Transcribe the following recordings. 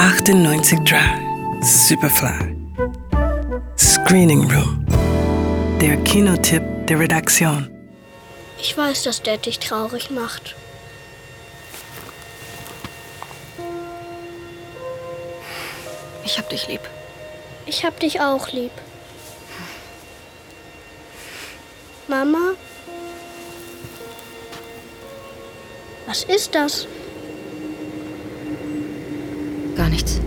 98.3 Superfly. Screening Room. Der Kinotipp der Redaktion. Ich weiß, dass Dad dich traurig macht. Ich hab dich lieb. Ich hab dich auch lieb. Mama? Was ist das? Gar nichts.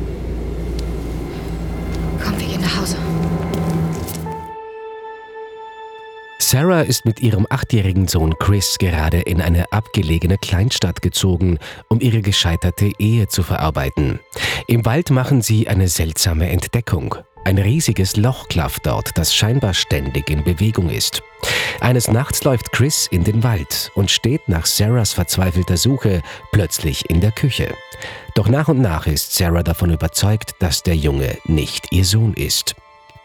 Komm, wir gehen nach Hause. Sarah ist mit ihrem achtjährigen Sohn Chris gerade in eine abgelegene Kleinstadt gezogen, um ihre gescheiterte Ehe zu verarbeiten. Im Wald machen sie eine seltsame Entdeckung. Ein riesiges Loch klafft dort, das scheinbar ständig in Bewegung ist. Eines Nachts läuft Chris in den Wald und steht nach Sarahs verzweifelter Suche plötzlich in der Küche. Doch nach und nach ist Sarah davon überzeugt, dass der Junge nicht ihr Sohn ist.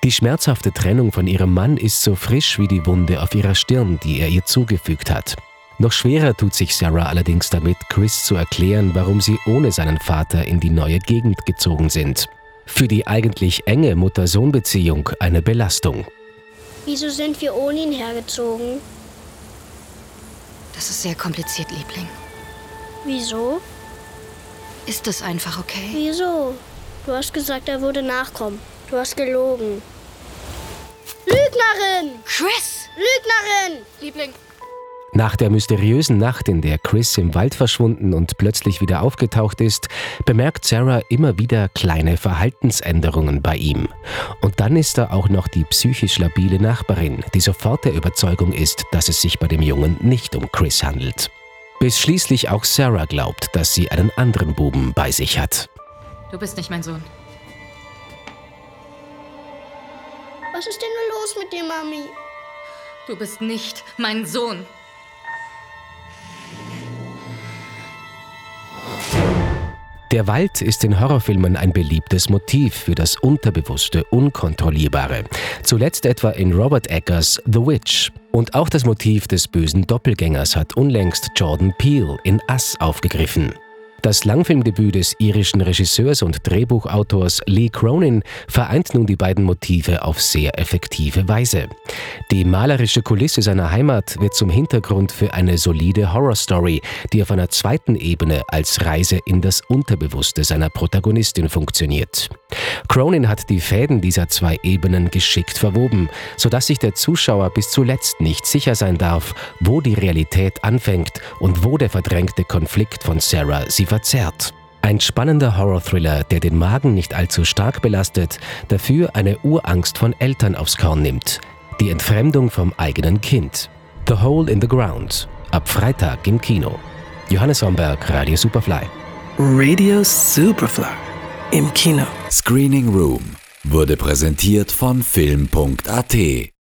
Die schmerzhafte Trennung von ihrem Mann ist so frisch wie die Wunde auf ihrer Stirn, die er ihr zugefügt hat. Noch schwerer tut sich Sarah allerdings damit, Chris zu erklären, warum sie ohne seinen Vater in die neue Gegend gezogen sind. Für die eigentlich enge Mutter-Sohn-Beziehung eine Belastung. Wieso sind wir ohne ihn hergezogen? Das ist sehr kompliziert, Liebling. Wieso? Ist es einfach okay? Wieso? Du hast gesagt, er würde nachkommen. Du hast gelogen. Lügnerin! Chris! Lügnerin! Liebling, Nach der mysteriösen Nacht, in der Chris im Wald verschwunden und plötzlich wieder aufgetaucht ist, bemerkt Sarah immer wieder kleine Verhaltensänderungen bei ihm. Und dann ist da auch noch die psychisch labile Nachbarin, die sofort der Überzeugung ist, dass es sich bei dem Jungen nicht um Chris handelt. Bis schließlich auch Sarah glaubt, dass sie einen anderen Buben bei sich hat. du bist nicht mein Sohn. Was ist denn nur los mit dir, Mami? Du bist nicht mein Sohn. Der Wald ist in Horrorfilmen ein beliebtes Motiv für das Unterbewusste, Unkontrollierbare. Zuletzt etwa in Robert Eggers The Witch. Und auch das Motiv des bösen Doppelgängers hat unlängst Jordan Peele in Us aufgegriffen. Das Langfilmdebüt des irischen Regisseurs und Drehbuchautors Lee Cronin vereint nun die beiden Motive auf sehr effektive Weise. Die malerische Kulisse seiner Heimat wird zum Hintergrund für eine solide Horrorstory, die auf einer zweiten Ebene als Reise in das Unterbewusste seiner Protagonistin funktioniert. Cronin hat die Fäden dieser zwei Ebenen geschickt verwoben, sodass sich der Zuschauer bis zuletzt nicht sicher sein darf, wo die Realität anfängt und wo der verdrängte Konflikt von Sarah sie verzerrt. Ein spannender Horror-Thriller, der den Magen nicht allzu stark belastet, dafür eine Urangst von Eltern aufs Korn nimmt. Die Entfremdung vom eigenen Kind. The Hole in the Ground. Ab Freitag im Kino. Johannes Romberg, Radio Superfly. Radio Superfly. Im Kino. Screening Room wurde präsentiert von Film.at